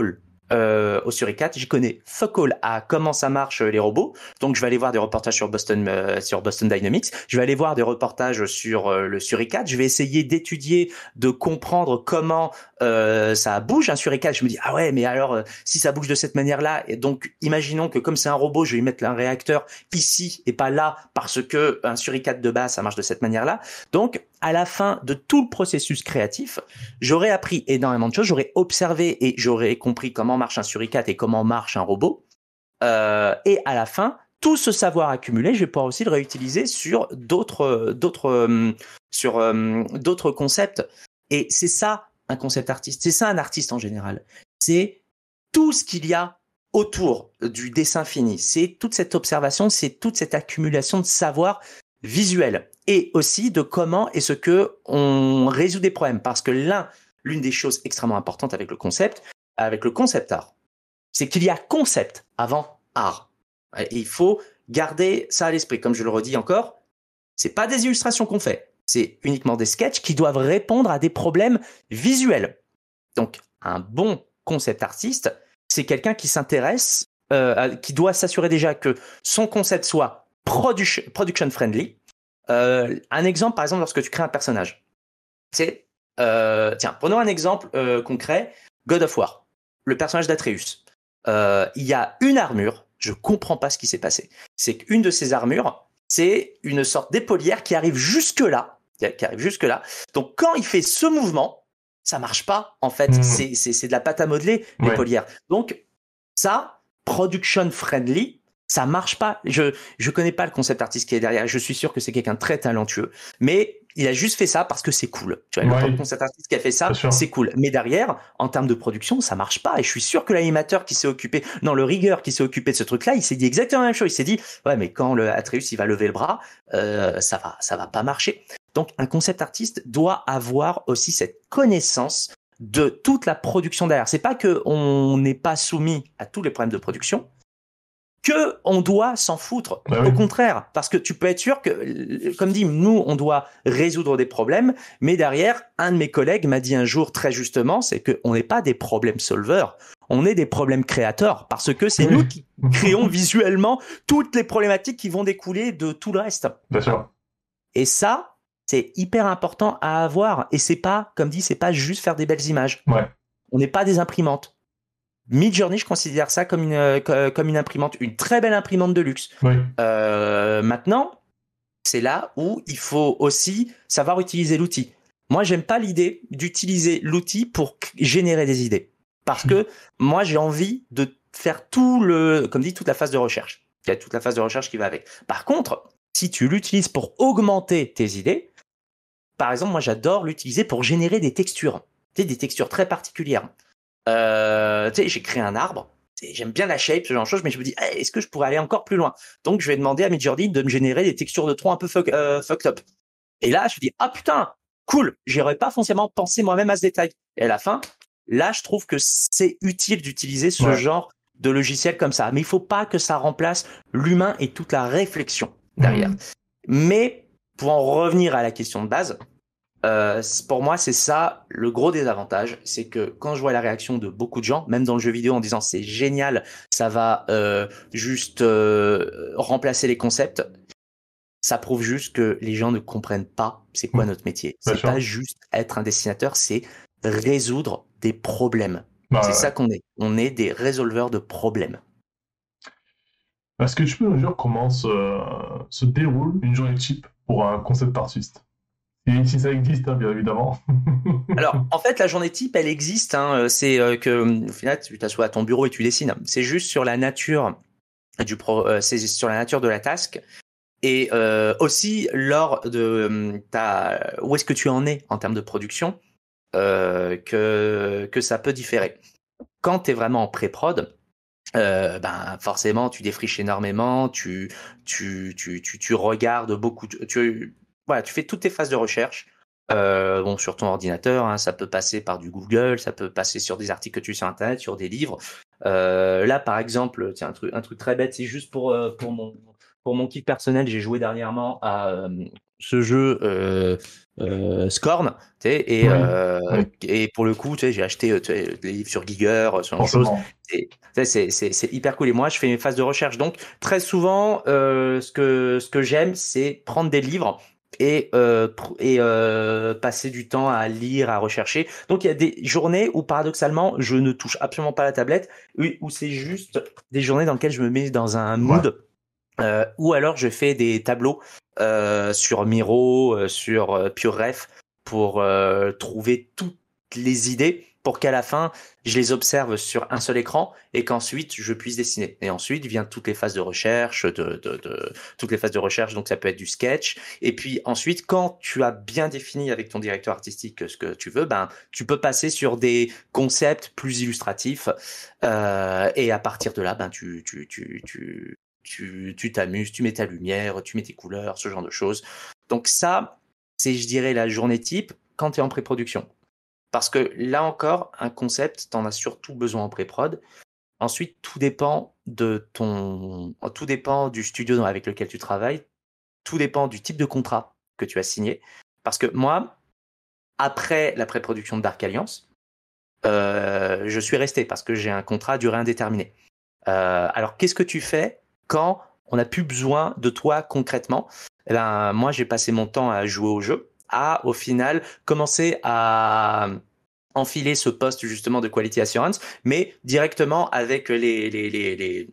euh, au suricate, j'y connais fuck all à comment ça marche euh, les robots. Donc je vais aller voir des reportages sur Boston euh, sur Boston Dynamics, je vais aller voir des reportages sur le suricate, je vais essayer d'étudier, de comprendre comment ça bouge un suricate. Je me dis ah ouais, mais alors si ça bouge de cette manière-là, et donc imaginons que comme c'est un robot, je vais y mettre un réacteur ici et pas là parce que un suricate de base ça marche de cette manière-là. Donc à la fin de tout le processus créatif, j'aurais appris énormément de choses, j'aurais observé et j'aurais compris comment marche un suricate et comment marche un robot. Euh, et à la fin, tout ce savoir accumulé, je vais pouvoir aussi le réutiliser sur d'autres, d'autres, euh, sur euh, d'autres concepts. Et c'est ça un concept artiste. C'est ça un artiste en général. C'est tout ce qu'il y a autour du dessin fini. C'est toute cette observation, c'est toute cette accumulation de savoir visuel et aussi de comment est-ce que on résout des problèmes. Parce que l'un, l'une des choses extrêmement importantes avec le concept, avec le concept art, c'est qu'il y a concept avant art. Et il faut garder ça à l'esprit. Comme je le redis encore, c'est pas des illustrations qu'on fait, c'est uniquement des sketchs qui doivent répondre à des problèmes visuels. Donc, un bon concept artiste, c'est quelqu'un qui s'intéresse, euh, qui doit s'assurer déjà que son concept soit production friendly, euh, un exemple, par exemple, lorsque tu crées un personnage, c'est, euh, tiens, prenons un exemple euh, concret, God of War, le personnage d'Atreus. il y a une armure, je comprends pas ce qui s'est passé. C'est qu'une de ces armures, c'est une sorte d'épaulière qui arrive jusque là, qui arrive jusque là. Donc quand il fait ce mouvement, ça marche pas. En fait, mmh. c'est de la pâte à modeler l'épaulière. Donc ça, production friendly, ça marche pas. Je je connais pas le concept artiste qui est derrière. Je suis sûr que c'est quelqu'un de très talentueux, mais il a juste fait ça parce que c'est cool. Tu vois, le concept artiste qui a fait ça, c'est cool. Mais derrière, en termes de production, ça marche pas. Et je suis sûr que l'animateur qui s'est occupé, non, le rigueur qui s'est occupé de ce truc-là, il s'est dit exactement la même chose. Il s'est dit, ouais, mais quand le Atreus il va lever le bras, euh, ça va, ça va pas marcher. Donc, un concept artiste doit avoir aussi cette connaissance de toute la production derrière. C'est pas que on n'est pas soumis à tous les problèmes de production, que on doit s'en foutre. Bah Au contraire, parce que tu peux être sûr que, comme dit, nous, on doit résoudre des problèmes, mais derrière, un de mes collègues m'a dit un jour très justement, c'est qu'on n'est pas des problèmes solveurs, on est des problèmes créateurs, parce que c'est nous qui créons visuellement toutes les problématiques qui vont découler de tout le reste. Bien sûr. Et ça, c'est hyper important à avoir. Et c'est pas, comme dit, c'est pas juste faire des belles images. Ouais. On n'est pas des imprimantes. Midjourney, je considère ça comme une, euh, comme une imprimante, une très belle imprimante de luxe. Euh, maintenant, c'est là où il faut aussi savoir utiliser l'outil. Moi, j'aime pas l'idée d'utiliser l'outil pour générer des idées. Parce que moi, j'ai envie de faire tout le, comme dit, toute la phase de recherche. Il y a toute la phase de recherche qui va avec. Par contre, si tu l'utilises pour augmenter tes idées, par exemple, moi, j'adore l'utiliser pour générer des textures. Tu sais, des textures très particulières. Euh, tu sais, j'ai créé un arbre. J'aime bien la shape, ce genre de choses, mais je me dis, est-ce que je pourrais aller encore plus loin? Donc, je vais demander à Midjourney de me générer des textures de tronc un peu fuck, euh, fucked up. Et là, je me dis, ah putain, cool, j'aurais pas forcément pensé moi-même à ce détail. Et à la fin, là, je trouve que c'est utile d'utiliser ce genre de logiciel comme ça. Mais il faut pas que ça remplace l'humain et toute la réflexion derrière. Mmh. Mais pour en revenir à la question de base, euh, pour moi, c'est ça le gros désavantage, c'est que quand je vois la réaction de beaucoup de gens, même dans le jeu vidéo, en disant c'est génial, ça va euh, juste euh, remplacer les concepts, ça prouve juste que les gens ne comprennent pas c'est quoi mmh. notre métier. C'est pas juste être un dessinateur, c'est résoudre des problèmes. Bah c'est ça qu'on est. On est des résolveurs de problèmes. Est-ce que tu peux nous dire comment se déroule une journée type pour un concept artiste si ça existe, hein, bien évidemment. Alors, en fait, la journée type, elle existe. Hein, euh, c'est euh, que, au final, tu t'assois à ton bureau et tu dessines. C'est juste sur la nature du euh, sur la nature de la task et aussi lors de ta, où est-ce que tu en es en termes de production que que ça peut différer. Quand tu es vraiment en pré-prod, ben forcément tu défriches énormément, tu tu tu tu, tu regardes beaucoup, voilà, tu fais toutes tes phases de recherche. Euh, bon, sur ton ordinateur, hein, ça peut passer par du Google, ça peut passer sur des articles que tu lis sur Internet, sur des livres. Euh, là, par exemple, tiens, un truc, un truc très bête, c'est juste pour, euh, pour mon pour mon kiff personnel, j'ai joué dernièrement à ce jeu Scorn, et, euh, et pour le coup, j'ai acheté des livres sur Giger, sur autre chose. C'est hyper cool. Et moi, je fais mes phases de recherche. Donc, très souvent, ce que, ce que j'aime, c'est prendre des livres et, et passer du temps à lire, à rechercher. Donc il y a des journées où paradoxalement je ne touche absolument pas la tablette, où c'est juste des journées dans lesquelles je me mets dans un mood euh, ou alors je fais des tableaux euh, sur Miro, euh, sur euh, PureRef pour euh, trouver toutes les idées pour qu'à la fin je les observe sur un seul écran et qu'ensuite je puisse dessiner. Et ensuite vient toutes les phases de recherche, de, toutes les phases de recherche. Donc ça peut être du sketch. Et puis ensuite, quand tu as bien défini avec ton directeur artistique ce que tu veux, ben tu peux passer sur des concepts plus illustratifs. Euh, et à partir de là, ben tu tu tu tu tu t'amuses, tu, mets ta lumière, tu mets tes couleurs, ce genre de choses. Donc ça, c'est, je dirais, la journée type quand tu es en pré-production. Parce que là encore, un concept, tu en as surtout besoin en pré-prod. Ensuite, tout dépend de ton, tout dépend du studio avec lequel tu travailles, tout dépend du type de contrat que tu as signé. Parce que moi, après la pré-production de Dark Alliance, euh, je suis resté parce que j'ai un contrat à durée indéterminée. Euh, alors, qu'est-ce que tu fais quand on n'a plus besoin de toi concrètement? Eh ben, moi, j'ai passé mon temps à jouer au jeu, à, au final, commencer à enfiler ce poste justement de quality assurance, mais directement avec les, les, les, les...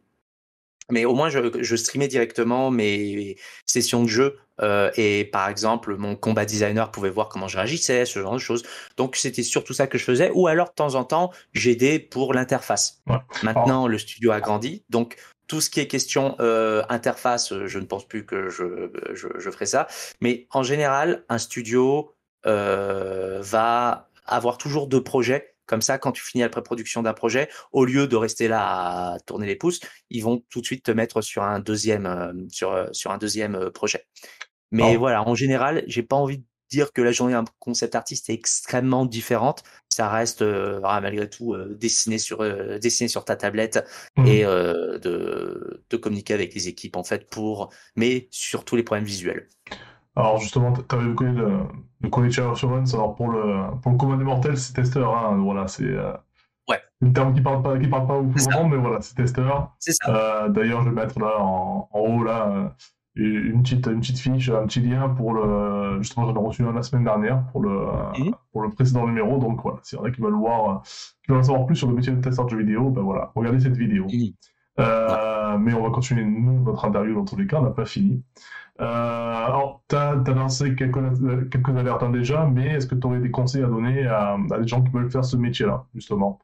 mais au moins je, je streamais directement mes sessions de jeu euh, et par exemple mon combat designer pouvait voir comment je réagissais, ce genre de choses. Donc c'était surtout ça que je faisais. Ou alors de temps en temps j'aidais pour l'interface. Maintenant le studio a grandi, donc tout ce qui est question euh, interface, je ne pense plus que je, je, je, ferai ça. Mais en général, un studio euh, va avoir toujours deux projets. Comme ça, quand tu finis la pré-production d'un projet, au lieu de rester là à tourner les pouces, ils vont tout de suite te mettre sur un deuxième, euh, sur, sur un deuxième projet. Mais voilà, en général, j'ai pas envie de dire que la journée d'un concept artiste est extrêmement différente. Ça reste euh, malgré tout euh, dessiné sur euh, dessiné sur ta tablette mmh. et de, de communiquer avec les équipes en fait pour mais sur tous les problèmes visuels. Alors justement, tu avais connu le, le Quality Assurance. Alors pour le pour le commun des mortels, c'est testeur. Hein, voilà, c'est Ouais. Un terme qui parle pas, qui parle pas au plus grand, mais voilà, c'est testeur. C'est ça. D'ailleurs, je vais mettre là en, en haut là une petite, une petite fiche, un petit lien pour le. Justement, j'en ai reçu un la semaine dernière pour le, mhm. pour le précédent numéro. Donc voilà, s'il y en a qui veulent voir, qui veulent en savoir plus sur le métier de testeur de jeux vidéo, ben voilà, regardez cette vidéo. Euh, mais on va continuer, nous, notre interview dans tous les cas, on n'a pas fini. Euh, alors, tu as, lancé quelques, quelques alertes hein, déjà, mais est-ce que tu aurais des conseils à donner à, à des gens qui veulent faire ce métier-là, justement?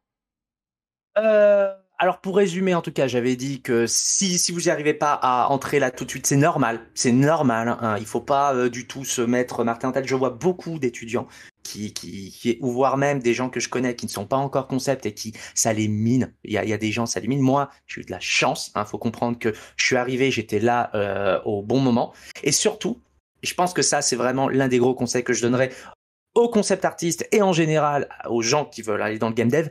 Euh alors pour résumer, en tout cas, j'avais dit que si, si vous n'y arrivez pas à entrer là tout de suite, c'est normal, c'est normal. Hein, il faut pas euh, du tout se mettre Martin en tête. Je vois beaucoup d'étudiants qui, ou voire même des gens que je connais qui ne sont pas encore concept et qui ça les mine. Il y a, il y a des gens ça les mine. Moi, j'ai eu de la chance. Il hein, faut comprendre que je suis arrivé, j'étais là euh, au bon moment. Et surtout, je pense que ça c'est vraiment l'un des gros conseils que je donnerais aux concept artistes et en général aux gens qui veulent aller dans le game dev.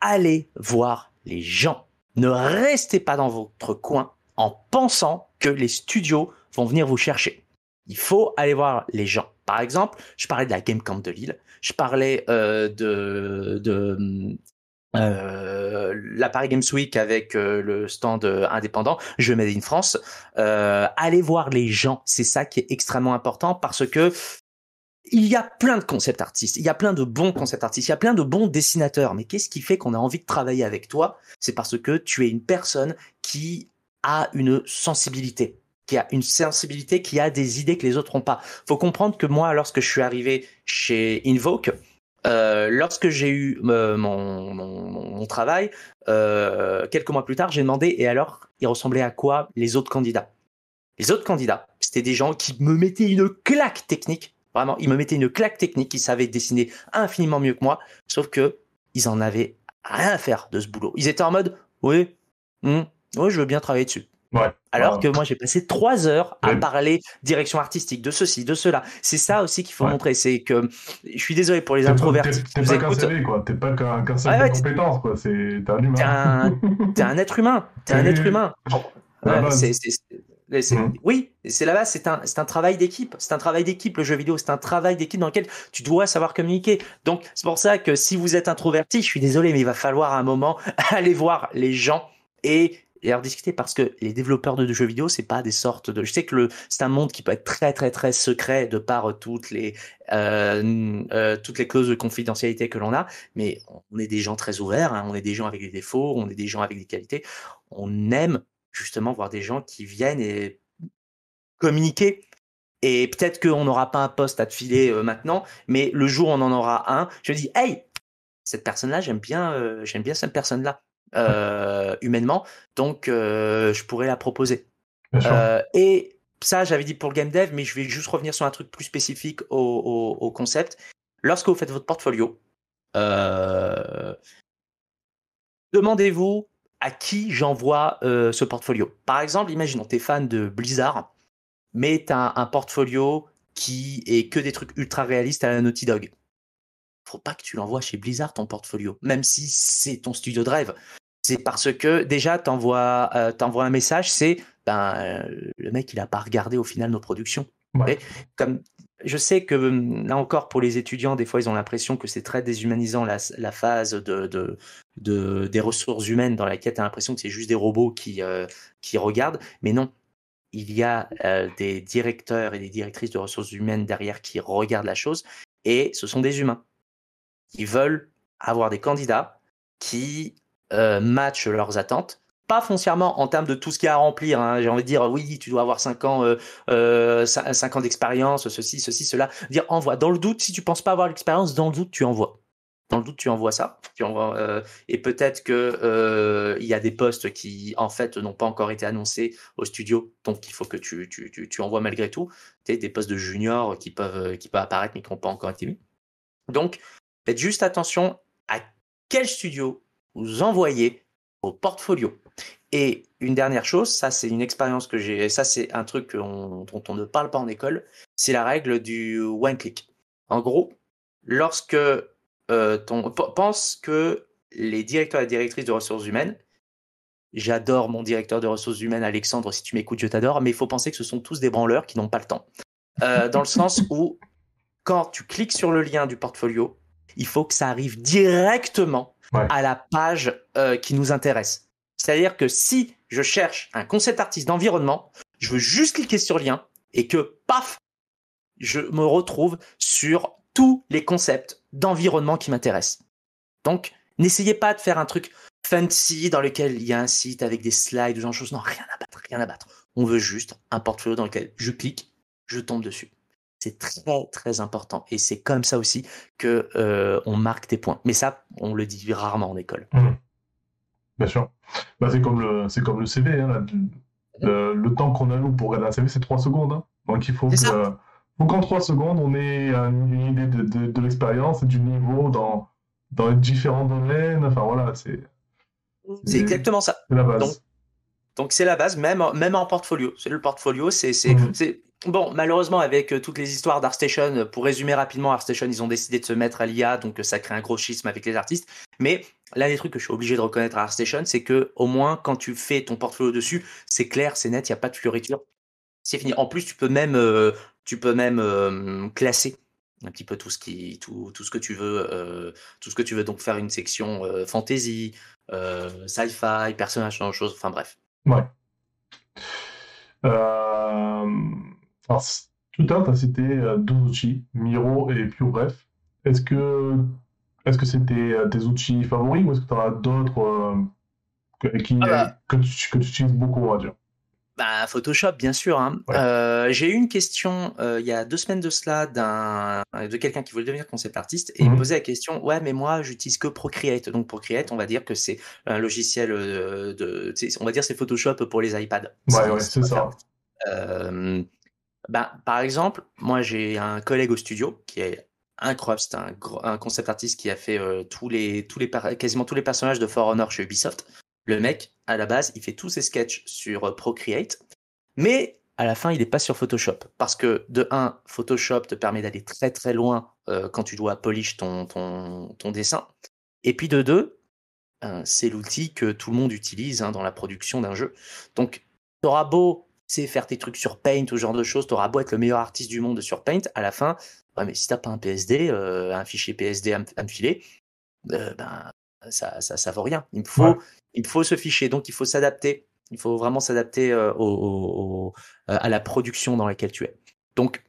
Allez voir les gens. Ne restez pas dans votre coin en pensant que les studios vont venir vous chercher. Il faut aller voir les gens. Par exemple, je parlais de la Game Camp de Lille, je parlais euh, de, de euh, la Paris Games Week avec euh, le stand indépendant, je mets in France. allez voir les gens, c'est ça qui est extrêmement important parce que il y a plein de concept artistes, il y a plein de bons concept artistes, il y a plein de bons dessinateurs. Mais qu'est-ce qui fait qu'on a envie de travailler avec toi? C'est parce que tu es une personne qui a une sensibilité, qui a une sensibilité, qui a des idées que les autres n'ont pas. Faut comprendre que moi, lorsque je suis arrivé chez Invoke, euh, lorsque j'ai eu euh, mon, travail, euh, quelques mois plus tard, j'ai demandé et alors, il ressemblait à quoi les autres candidats? Les autres candidats, c'était des gens qui me mettaient une claque technique Vraiment, ils me mettaient une claque technique, ils savaient dessiner infiniment mieux que moi, sauf que ils en avaient rien à faire de ce boulot. Ils étaient en mode, oui, hmm, oui, je veux bien travailler dessus. Ouais. Alors que moi, j'ai passé trois heures à parler direction artistique, de ceci, de cela. C'est ça aussi qu'il faut montrer. C'est que je suis désolé pour les introvertis. T'es pas qu'un CV, quoi. T'es pas qu'un CV de compétences, quoi. T'es un humain. T'es un... être humain. T'es un être humain. Mmh. Oui, c'est la base, c'est un, c'est un travail d'équipe. C'est un travail d'équipe, le jeu vidéo. C'est un travail d'équipe dans lequel tu dois savoir communiquer. Donc, c'est pour ça que si vous êtes introverti, je suis désolé, mais il va falloir à un moment aller voir les gens et et en discuter parce que les développeurs de jeux vidéo c'est pas des sortes de je sais que c'est un monde qui peut être très très très secret de par toutes les euh, euh, toutes les clauses de confidentialité que l'on a mais on est des gens très ouverts hein. on est des gens avec des défauts on est des gens avec des qualités on aime justement voir des gens qui viennent et communiquer. Et peut-être qu'on n'aura pas un poste à te filer euh, maintenant, mais le jour où on en aura un, je dis, hey, cette personne-là, j'aime bien, euh, j'aime bien cette personne-là euh, humainement, donc je pourrais la proposer. et ça, j'avais dit pour le game dev, mais je vais juste revenir sur un truc plus spécifique au, au concept. Lorsque vous faites votre portfolio, demandez-vous à qui j'envoie euh, ce portfolio. Par exemple, imaginons, tu es fan de Blizzard, mais tu as un, portfolio qui est que des trucs ultra réalistes à la Naughty Dog. Faut pas que tu l'envoies chez Blizzard, ton portfolio, même si c'est ton studio de rêve. C'est parce que déjà, tu envoies, euh, un message, c'est ben, euh, le mec, il a pas regardé au final nos productions. Comme je sais que là encore pour les étudiants, des fois ils ont l'impression que c'est très déshumanisant la, phase de, des ressources humaines dans laquelle tu as l'impression que c'est juste des robots qui, euh, qui regardent. Mais non, il y a euh, des directeurs et des directrices de ressources humaines derrière qui regardent la chose et ce sont des humains qui veulent avoir des candidats qui euh, matchent leurs attentes pas foncièrement en termes de tout ce qu'il y a à remplir. Hein. J'ai envie de dire, oui, tu dois avoir 5 ans, euh, euh, ans d'expérience, ceci, ceci, cela. Dire envoie. Dans le doute, si tu penses pas avoir l'expérience, dans le doute, tu envoies. Dans le doute, tu envoies ça. Et peut-être que euh, il y a des postes qui, en fait, n'ont pas encore été annoncés au studio, donc il faut que tu, tu, tu, tu envoies malgré tout. Tu des postes de junior qui peuvent, qui peuvent apparaître mais qui n'ont pas encore été mis. Donc, faites juste attention à quel studio vous envoyez au portfolio. Et une dernière chose, ça c'est une expérience que j'ai, ça c'est un truc dont on ne parle pas en école, c'est la règle du one click. En gros, lorsque euh, ton pense que les directeurs et directrices de ressources humaines, j'adore mon directeur de ressources humaines Alexandre, si tu m'écoutes, je t'adore, mais il faut penser que ce sont tous des branleurs qui n'ont pas le temps. Euh, dans le sens où quand tu cliques sur le lien du portfolio, il faut que ça arrive directement à la page euh, qui nous intéresse. C'est-à-dire que si je cherche un concept artiste d'environnement, je veux juste cliquer sur lien et que, paf, je me retrouve sur tous les concepts d'environnement qui m'intéressent. Donc, n'essayez pas de faire un truc fancy dans lequel il y a un site avec des slides ou genre de choses. Non, rien à battre, rien à battre. On veut juste un portfolio dans lequel je clique, je tombe dessus. C'est très très important et c'est comme ça aussi que euh, on marque des points. Mais ça, on le dit rarement en école. Mmh. Bien sûr. Bah, c'est comme le c'est comme le CV. Hein, le, temps qu'on a nous pour regarder un CV, c'est 3 secondes. Hein. Donc il faut qu'en 3 secondes, on ait une idée de, de, l'expérience et du niveau dans, dans les différents domaines. Enfin voilà, c'est. C'est exactement ça. C'est la base. Donc c'est la base, même, même en portfolio. C'est le portfolio, c'est mmh. Bon, malheureusement, avec euh, toutes les histoires d'ArtStation, euh, pour résumer rapidement, ArtStation, ils ont décidé de se mettre à l'IA, donc euh, ça crée un gros schisme avec les artistes. Mais l'un des trucs que je suis obligé de reconnaître à ArtStation, c'est que au moins, quand tu fais ton portfolio dessus, c'est clair, c'est net, il n'y a pas de fleuriture. C'est fini. En plus, tu peux même, tu peux même classer un petit peu tout ce qui, tout, ce que tu veux, tout ce que tu veux. Donc faire une section fantasy, sci-fi, personnage, choses. Enfin bref. Ouais. Euh alors, tout à l'heure, tu as cité euh, deux outils, Miro et PureRef. Est-ce que est-ce que c'était euh, tes outils favoris ou est-ce que tu en as d'autres euh, que, qui, ah bah. que, tu, que, tu, utilises beaucoup, on va dire? Bah, Photoshop, bien sûr. Hein. j'ai eu une question il y a deux semaines de cela d'un de quelqu'un qui voulait devenir concept artiste et il me mhm. posait la question ouais mais moi j'utilise que Procreate donc Procreate on va dire que c'est un logiciel de, on va dire c'est Photoshop pour les iPads. Ouais ouais c'est ça. Ben, par exemple, moi j'ai un collègue au studio qui est incroyable, c'est un, concept artiste qui a fait euh, tous les, tous les, quasiment tous les personnages de For Honor chez Ubisoft. Le mec, à la base, il fait tous ses sketchs sur euh, Procreate, mais à la fin, il n'est pas sur Photoshop. Parce que, de un, Photoshop te permet d'aller très très loin euh, quand tu dois polish ton, ton, ton dessin. Et puis de deux, c'est l'outil que tout le monde utilise hein, dans la production d'un jeu. Donc, tu auras beau sais faire tes trucs sur Paint, ou ce genre de choses, tu auras beau être le meilleur artiste du monde sur Paint, à la fin, ouais, mais si t'as pas un PSD, euh, un fichier PSD à, me filer, euh, ben ça, ça, ça vaut rien. Il faut, il faut ce fichier, donc il faut s'adapter. Il faut vraiment s'adapter euh, au, à la production dans laquelle tu es. Donc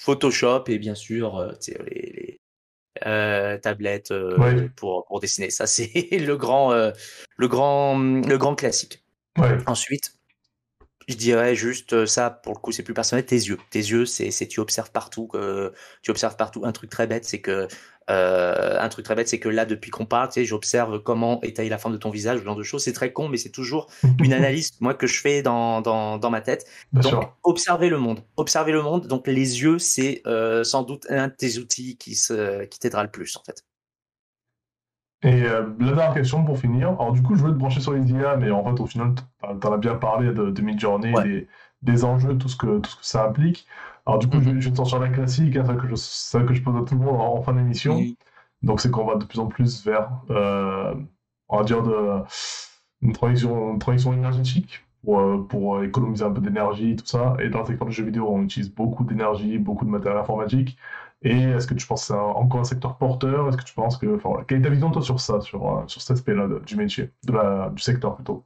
Photoshop et bien sûr les, les tablettes pour, pour dessiner. Ça c'est le grand, le grand, le grand classique. Ensuite, je dirais juste euh, ça, pour le coup, c'est plus personnel, tes yeux. Tes yeux, c'est, tu observes partout, que, tu observes partout. Un truc très bête, c'est que, euh, un truc très bête, c'est que là, depuis qu'on parle, tu sais, j'observe comment taillée la forme de ton visage, ce genre de choses. C'est très con, mais c'est toujours une analyse, moi, que je fais dans, dans, dans ma tête. donc, observer le monde. Observer le monde. Donc, les yeux, c'est euh, sans doute un de tes outils qui, se, qui t'aidera le plus, en fait. Et euh, la dernière question pour finir. Alors, du coup, je veux te brancher sur les IA, mais en fait, au final, tu en as bien parlé de, de Midjourney, des, des, enjeux, tout ce, que, tout ce que ça implique. Alors, du coup, je, mhm. je, vais te sortir la classique, hein, ça, que je, que je pose à tout le monde en, fin d'émission. Donc, c'est qu'on va de plus en plus vers, euh, on va dire, de, une, transition, une transition énergétique pour, euh, pour économiser un peu d'énergie, tout ça. Et dans le secteur du jeu vidéo, on utilise beaucoup d'énergie, beaucoup de matériel informatique. Et est-ce que tu penses que c'est encore un secteur porteur? Est-ce que tu penses que. Enfin, Quelle est ta vision, toi, sur ça, sur, euh, sur cet aspect-là du métier, du secteur plutôt?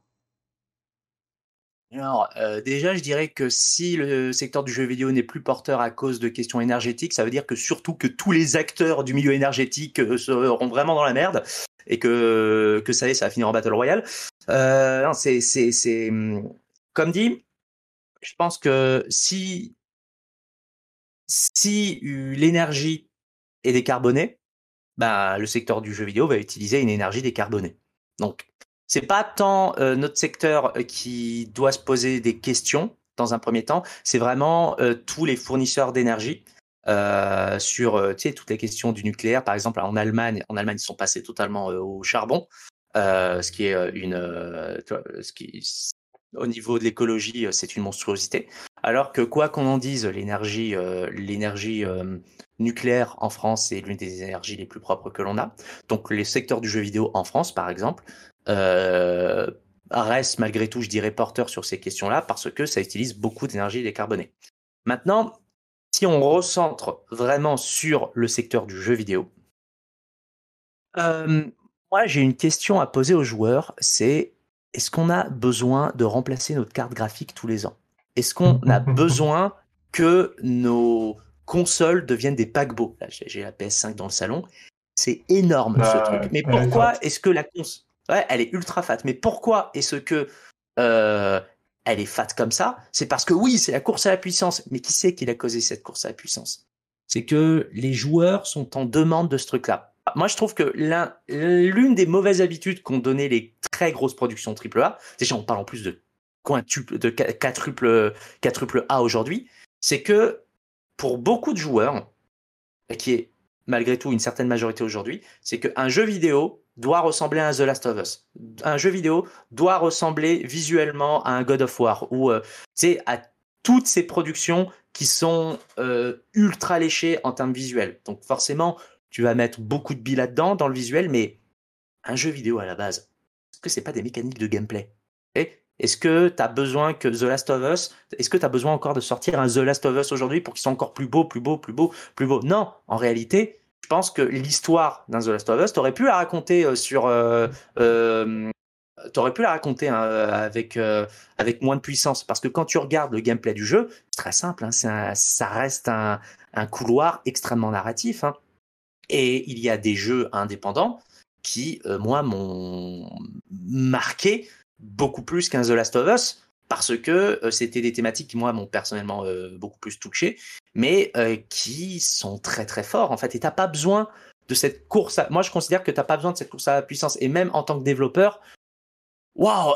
Alors, euh, déjà, je dirais que si le secteur du jeu vidéo n'est plus porteur à cause de questions énergétiques, ça veut dire que surtout que tous les acteurs du milieu énergétique euh, seront vraiment dans la merde et que, que ça y est, ça va finir en Battle Royale. C'est, c'est, c'est, hum, comme dit, je pense que si si l'énergie est décarbonée, bah, le secteur du jeu vidéo va utiliser une énergie décarbonée. Donc, c'est pas tant notre secteur qui doit se poser des questions dans un premier temps, c'est vraiment tous les fournisseurs d'énergie sur toutes les questions du nucléaire. Par exemple, en Allemagne, en Allemagne, ils sont passés totalement au charbon, ce qui est une, au niveau de l'écologie, c'est une monstruosité. Alors que quoi qu'on en dise, l'énergie, euh, euh, nucléaire en France est l'une des énergies les plus propres que l'on a. Donc les secteurs du jeu vidéo en France, par exemple, euh, restent malgré tout, je dirais, porteurs sur ces questions-là parce que ça utilise beaucoup d'énergie décarbonée. Maintenant, si on recentre vraiment sur le secteur du jeu vidéo, moi j'ai une question à poser aux joueurs, c'est est-ce qu'on a besoin de remplacer notre carte graphique tous les ans? Est-ce qu'on a besoin que nos consoles deviennent des paquebots? Là, j'ai la PS5 dans le salon. C'est énorme ce bah, truc. Mais pourquoi est-ce que la console. Ouais, elle est ultra fat. Mais pourquoi est-ce que. Euh, elle est fat comme ça? C'est parce que oui, c'est la course à la puissance. Mais qui c'est qui a causé cette course à la puissance? C'est que les joueurs sont en demande de ce truc-là. Moi, je trouve que l'une des mauvaises habitudes qu'ont donné les très grosses productions AAA, déjà on parle en plus de de quadruple, A aujourd'hui, c'est que pour beaucoup de joueurs, qui est malgré tout une certaine majorité aujourd'hui, c'est qu'un jeu vidéo doit ressembler à un The Last of Us. Un jeu vidéo doit ressembler visuellement à un God of War ou euh, à toutes ces productions qui sont euh, ultra léchées en termes visuels. Donc forcément, tu vas mettre beaucoup de billes là-dedans dans le visuel, mais un jeu vidéo à la base, est-ce que c'est pas des mécaniques de gameplay? Est-ce que tu as besoin que The Last of Us, est-ce que tu as besoin encore de sortir un The Last of Us aujourd'hui pour qu'il soit encore plus beau, plus beau, plus beau, plus beau? Non, en réalité, je pense que l'histoire d'un The Last of Us, t'aurais pu la raconter euh, sur, euh, euh, t'aurais pu la raconter hein, avec avec moins de puissance, parce que quand tu regardes le gameplay du jeu, c'est très simple, hein, ça reste un, un, couloir extrêmement narratif, hein. Et il y a des jeux indépendants qui, moi, m'ont marqué beaucoup plus qu'un The Last of Us parce que euh, c'était des thématiques qui moi m'ont personnellement euh, beaucoup plus touché, mais euh, qui sont très très forts en fait. Et t'as pas besoin de cette course. À... Moi, je considère que t'as pas besoin de cette course à la puissance. Et même en tant que développeur, waouh,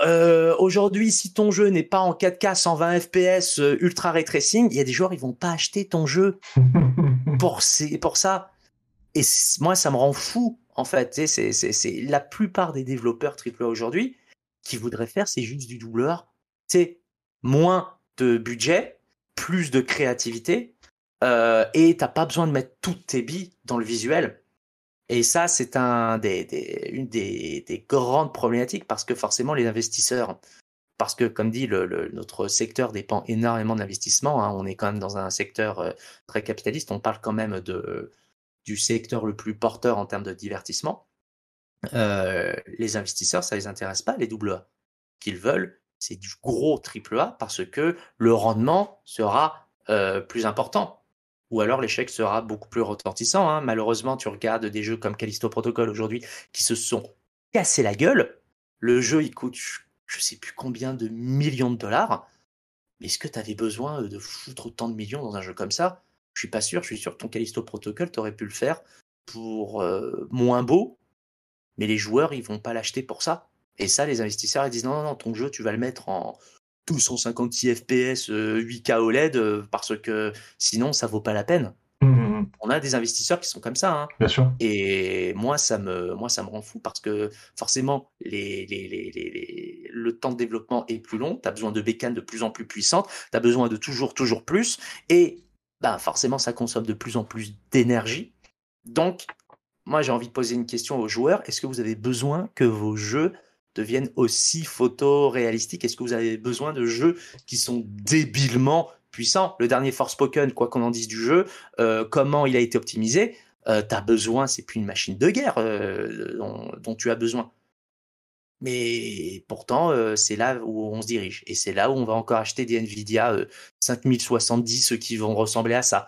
aujourd'hui, si ton jeu n'est pas en 4K 120 FPS ultra ray tracing, il y a des joueurs ils vont pas acheter ton jeu pour pour ça. Et moi, ça me rend fou en fait. C'est la plupart des développeurs AAA aujourd'hui qu'ils voudraient faire, c'est juste du doubleur. C'est moins de budget, plus de créativité, euh, et t'as pas besoin de mettre toutes tes billes dans le visuel. Et ça, c'est un des, une des, des, grandes problématiques parce que forcément, les investisseurs parce que, comme dit, notre secteur dépend énormément d'investissement. Hein. On est quand même dans un secteur euh, très capitaliste. On parle quand même de, du secteur le plus porteur en termes de divertissement. Euh, les investisseurs, ça les intéresse pas, les double A. Qu'ils veulent, c'est du gros triple A parce que le rendement sera euh, plus important. Ou alors l'échec sera beaucoup plus retentissant. Hein. Malheureusement, tu regardes des jeux comme Callisto Protocol aujourd'hui qui se sont cassés la gueule. Le jeu, il coûte je sais plus combien de millions de dollars. Mais est-ce que tu avais besoin de foutre autant de millions dans un jeu comme ça? Je suis pas sûr. Je suis sûr que ton Callisto Protocol, tu aurais pu le faire pour euh, moins beau, mais les joueurs, ils vont pas l'acheter pour ça. Et ça, les investisseurs, ils disent non, non, non, ton jeu, tu vas le mettre en 256 FPS, 8K OLED, parce que sinon, ça vaut pas la peine. Mmh, mmh, mmh. On a des investisseurs qui sont comme ça. Hein. Bien sûr. Et moi, ça me, moi, ça me rend fou parce que forcément, les, le temps de développement est plus long. Tu as besoin de bécanes de plus en plus puissantes. Tu as besoin de toujours, toujours plus. Et ben, forcément, ça consomme de plus en plus d'énergie. Donc, moi, j'ai envie de poser une question aux joueurs. Est-ce que vous avez besoin que vos jeux deviennent aussi photoréalistiques? Est-ce que vous avez besoin de jeux qui sont débilement puissant. Le dernier Forspoken, quoi qu'on en dise du jeu, euh, comment il a été optimisé, euh, tu as besoin, c'est plus une machine de guerre euh, dont, tu as besoin. Mais pourtant, c'est là où on se dirige. Et c'est là où on va encore acheter des Nvidia 5070 qui vont ressembler à ça.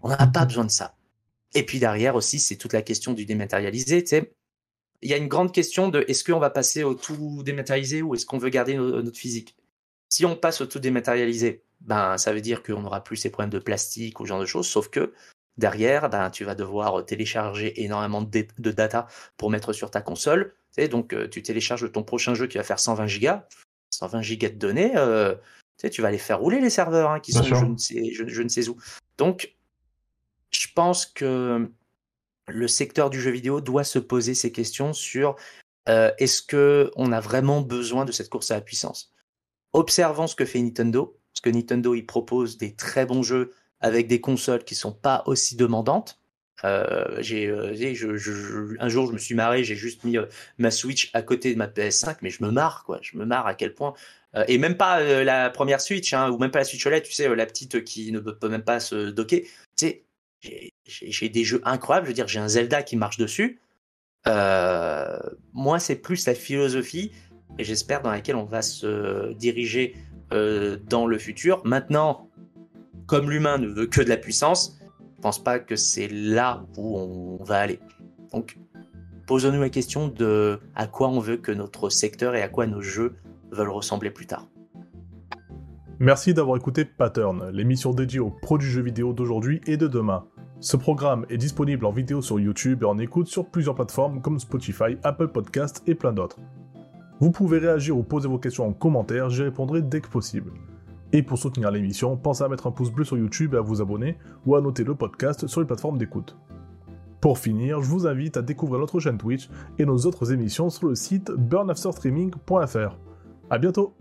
On n'a pas besoin de ça. Et puis derrière aussi, c'est toute la question du dématérialisé. Il y a une grande question de est-ce qu'on va passer au tout dématérialisé ou est-ce qu'on veut garder notre physique? Si on passe au tout dématérialisé, ben, ça veut dire qu'on n'aura plus ces problèmes de plastique ou ce genre de choses, sauf que derrière, ben, tu vas devoir télécharger énormément de, data pour mettre sur ta console. Tu donc, euh, tu télécharges ton prochain jeu qui va faire 120 gigas, 120 gigas de données, euh, tu, vas les faire rouler les serveurs hein, qui sont je ne, sais, je, ne, sais, où. Donc, je pense que le secteur du jeu vidéo doit se poser ces questions sur euh, est-ce qu'on a vraiment besoin de cette course à la puissance? Observons ce que fait Nintendo parce que Nintendo il propose des très bons jeux avec des consoles qui sont pas aussi demandantes. Euh, j'ai, euh, un jour, je me suis marré, j'ai juste mis euh, ma Switch à côté de ma PS5, mais je me marre, quoi. Je me marre à quel point. et même pas la première Switch, hein, ou même pas la Switch OLED, tu sais, la petite qui ne peut même pas se docker. Tu sais, j'ai des jeux incroyables. Je veux dire, j'ai un Zelda qui marche dessus. moi, c'est plus la philosophie, et j'espère dans laquelle on va se diriger dans le futur. Maintenant, comme l'humain ne veut que de la puissance, je pense pas que c'est là où on va aller. Donc, posons-nous la question de à quoi on veut que notre secteur et à quoi nos jeux veulent ressembler plus tard. Merci d'avoir écouté Pattern, l'émission dédiée aux pros du vidéo d'aujourd'hui et de demain. Ce programme est disponible en vidéo sur YouTube et en écoute sur plusieurs plateformes comme Spotify, Apple Podcasts et plein d'autres. Vous pouvez réagir ou poser vos questions en commentaire, j'y répondrai dès que possible. Et pour soutenir l'émission, pensez à mettre un pouce bleu sur YouTube et à vous abonner ou à noter le podcast sur les plateformes d'écoute. Pour finir, je vous invite à découvrir notre chaîne Twitch et nos autres émissions sur le site burnafterstreaming.fr. A bientôt